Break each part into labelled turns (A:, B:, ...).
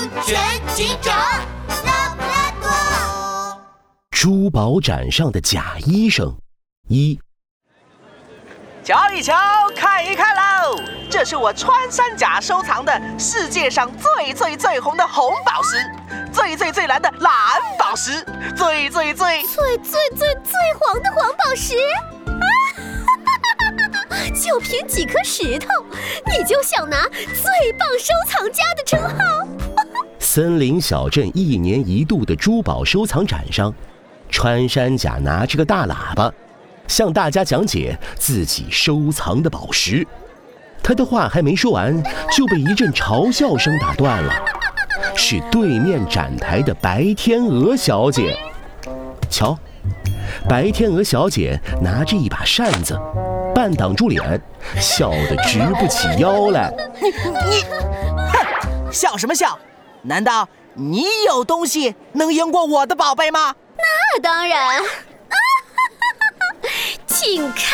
A: 安全警长拉布拉多。
B: 珠宝展上的假医生一，
C: 瞧一瞧，看一看喽！这是我穿山甲收藏的世界上最最最红的红宝石，最最最蓝的蓝宝石，最最最
D: 最最最最黄的黄宝石。就凭几颗石头，你就想拿最棒收藏家的称号？
B: 森林小镇一年一度的珠宝收藏展上，穿山甲拿着个大喇叭，向大家讲解自己收藏的宝石。他的话还没说完，就被一阵嘲笑声打断了。是对面展台的白天鹅小姐。瞧，白天鹅小姐拿着一把扇子。半挡住脸，笑得直不起腰来。
C: 你你，哼，笑什么笑？难道你有东西能赢过我的宝贝吗？
D: 那当然。请看，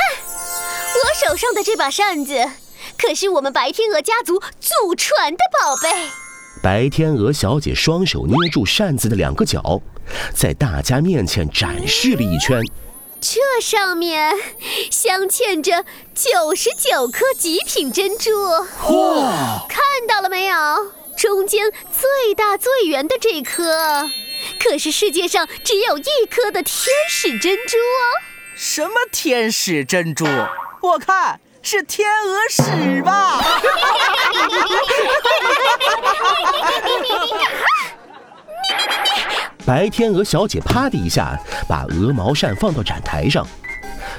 D: 我手上的这把扇子，可是我们白天鹅家族祖传的宝贝。
B: 白天鹅小姐双手捏住扇子的两个角，在大家面前展示了一圈。
D: 这上面镶嵌着九十九颗极品珍珠，哇！看到了没有？中间最大最圆的这颗，可是世界上只有一颗的天使珍珠哦。
C: 什么天使珍珠？我看是天鹅屎吧。
B: 白天鹅小姐啪的一下把鹅毛扇放到展台上，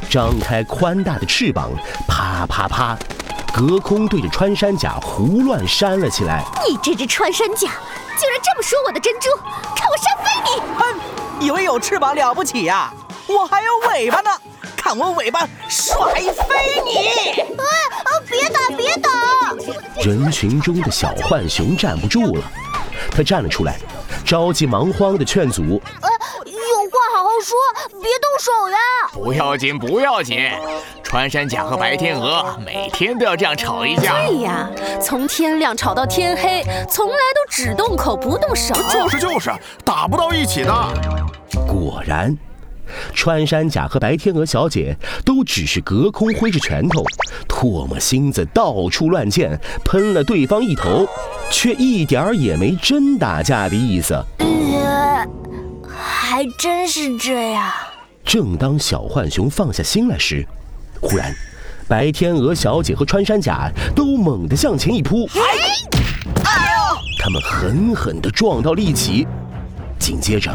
B: 张开宽大的翅膀，啪啪啪，隔空对着穿山甲胡乱扇了起来。
D: 你这只穿山甲，竟然这么说我的珍珠，看我扇飞你！
C: 哼，以为有翅膀了不起呀？我还有尾巴呢，看我尾巴甩飞你！
D: 啊啊！别打别打！
B: 人群中的小浣熊站不住了，他站了出来。着急忙慌地劝阻：“呃，
D: 有话好好说，别动手呀！
E: 不要紧，不要紧。穿山甲和白天鹅每天都要这样吵一架。
F: 对呀，从天亮吵到天黑，从来都只动口不动手。
G: 就是就是，打不到一起的。
B: 果然，穿山甲和白天鹅小姐都只是隔空挥着拳头，唾沫星子到处乱溅，喷了对方一头。”却一点儿也没真打架的意思。
D: 还真是这样。
B: 正当小浣熊放下心来时，忽然，白天鹅小姐和穿山甲都猛地向前一扑，哎呦！他们狠狠地撞到了一起，紧接着，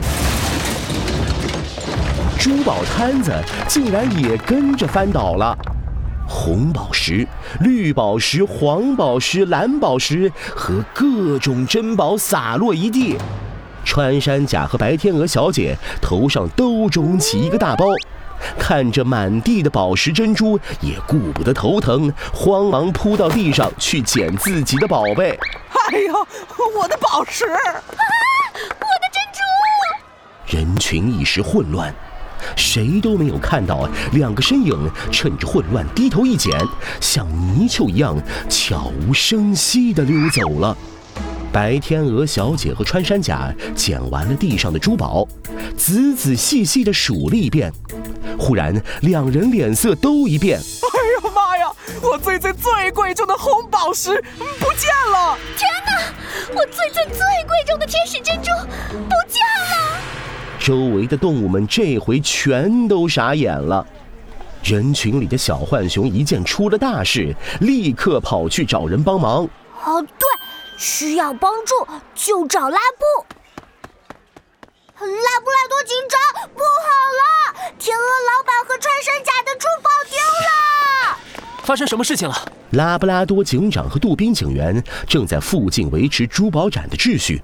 B: 珠宝摊子竟然也跟着翻倒了。红宝石、绿宝石、黄宝石、蓝宝石和各种珍宝洒落一地，穿山甲和白天鹅小姐头上都肿起一个大包，看着满地的宝石珍珠，也顾不得头疼，慌忙扑到地上去捡自己的宝贝。
C: 哎呦，我的宝石！啊，
D: 我的珍珠！
B: 人群一时混乱。谁都没有看到两个身影趁着混乱低头一捡，像泥鳅一样悄无声息地溜走了。白天鹅小姐和穿山甲捡完了地上的珠宝，仔仔细细地数了一遍。忽然，两人脸色都一变：“
C: 哎呀妈呀！我最最最贵重的红宝石不见了！
D: 天哪！我最最最贵重的天使珍珠不见了！”
B: 周围的动物们这回全都傻眼了。人群里的小浣熊一见出了大事，立刻跑去找人帮忙。
D: 哦，对，需要帮助就找拉布。拉布拉多警长，不好了！天鹅老板和穿山甲的珠宝丢了。
H: 发生什么事情了？
B: 拉布拉多警长和杜宾警员正在附近维持珠宝展的秩序，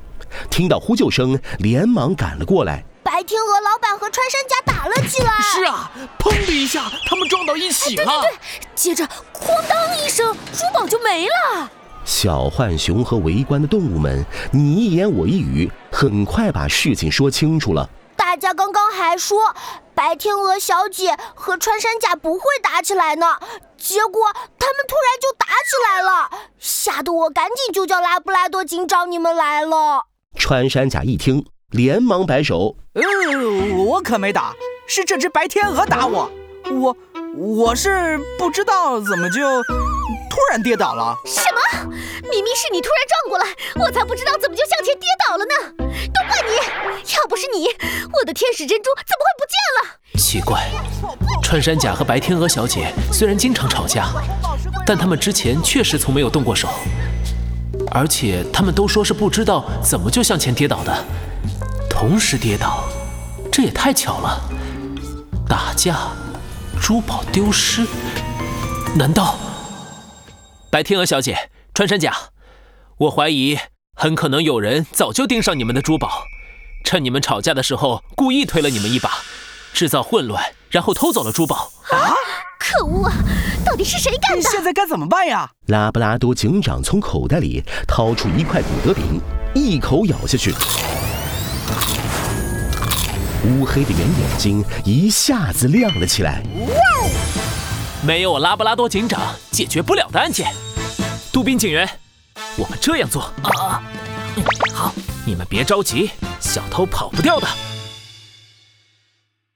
B: 听到呼救声，连忙赶了过来。
D: 白天鹅老板和穿山甲打了起来。
H: 是啊，砰的一下，他们撞到一起了。对
F: 对对，接着哐当一声，珠宝就没了。
B: 小浣熊和围观的动物们你一言我一语，很快把事情说清楚了。
D: 大
A: 大家刚刚还说白天鹅小姐和穿山甲不会打起来呢，结果他们突然就打起来了，吓得我赶紧就叫拉布拉多警长你们来了。
B: 穿山甲一听，连忙摆手：“
C: 呃，我可没打，是这只白天鹅打我，我我是不知道怎么就突然跌倒了。
D: 什么？明明是你突然撞过来，我才不知道怎么就向前跌倒了呢！都怪你，要不是你，我的天使珍珠怎么会不见了？
H: 奇怪，穿山甲和白天鹅小姐虽然经常吵架，但他们之前确实从没有动过手。”而且他们都说是不知道怎么就向前跌倒的，同时跌倒，这也太巧了。打架，珠宝丢失，难道？白天鹅小姐，穿山甲，我怀疑很可能有人早就盯上你们的珠宝，趁你们吵架的时候故意推了你们一把，制造混乱，然后偷走了珠宝。
D: 啊！可恶啊！到底是谁干的？
C: 现在该怎么办呀？
B: 拉布拉多警长从口袋里掏出一块古德饼，一口咬下去，乌黑的圆眼睛一下子亮了起来。哇！
H: 没有我拉布拉多警长解决不了的案件。杜宾警员，我们这样做啊。好，你们别着急，小偷跑不掉的。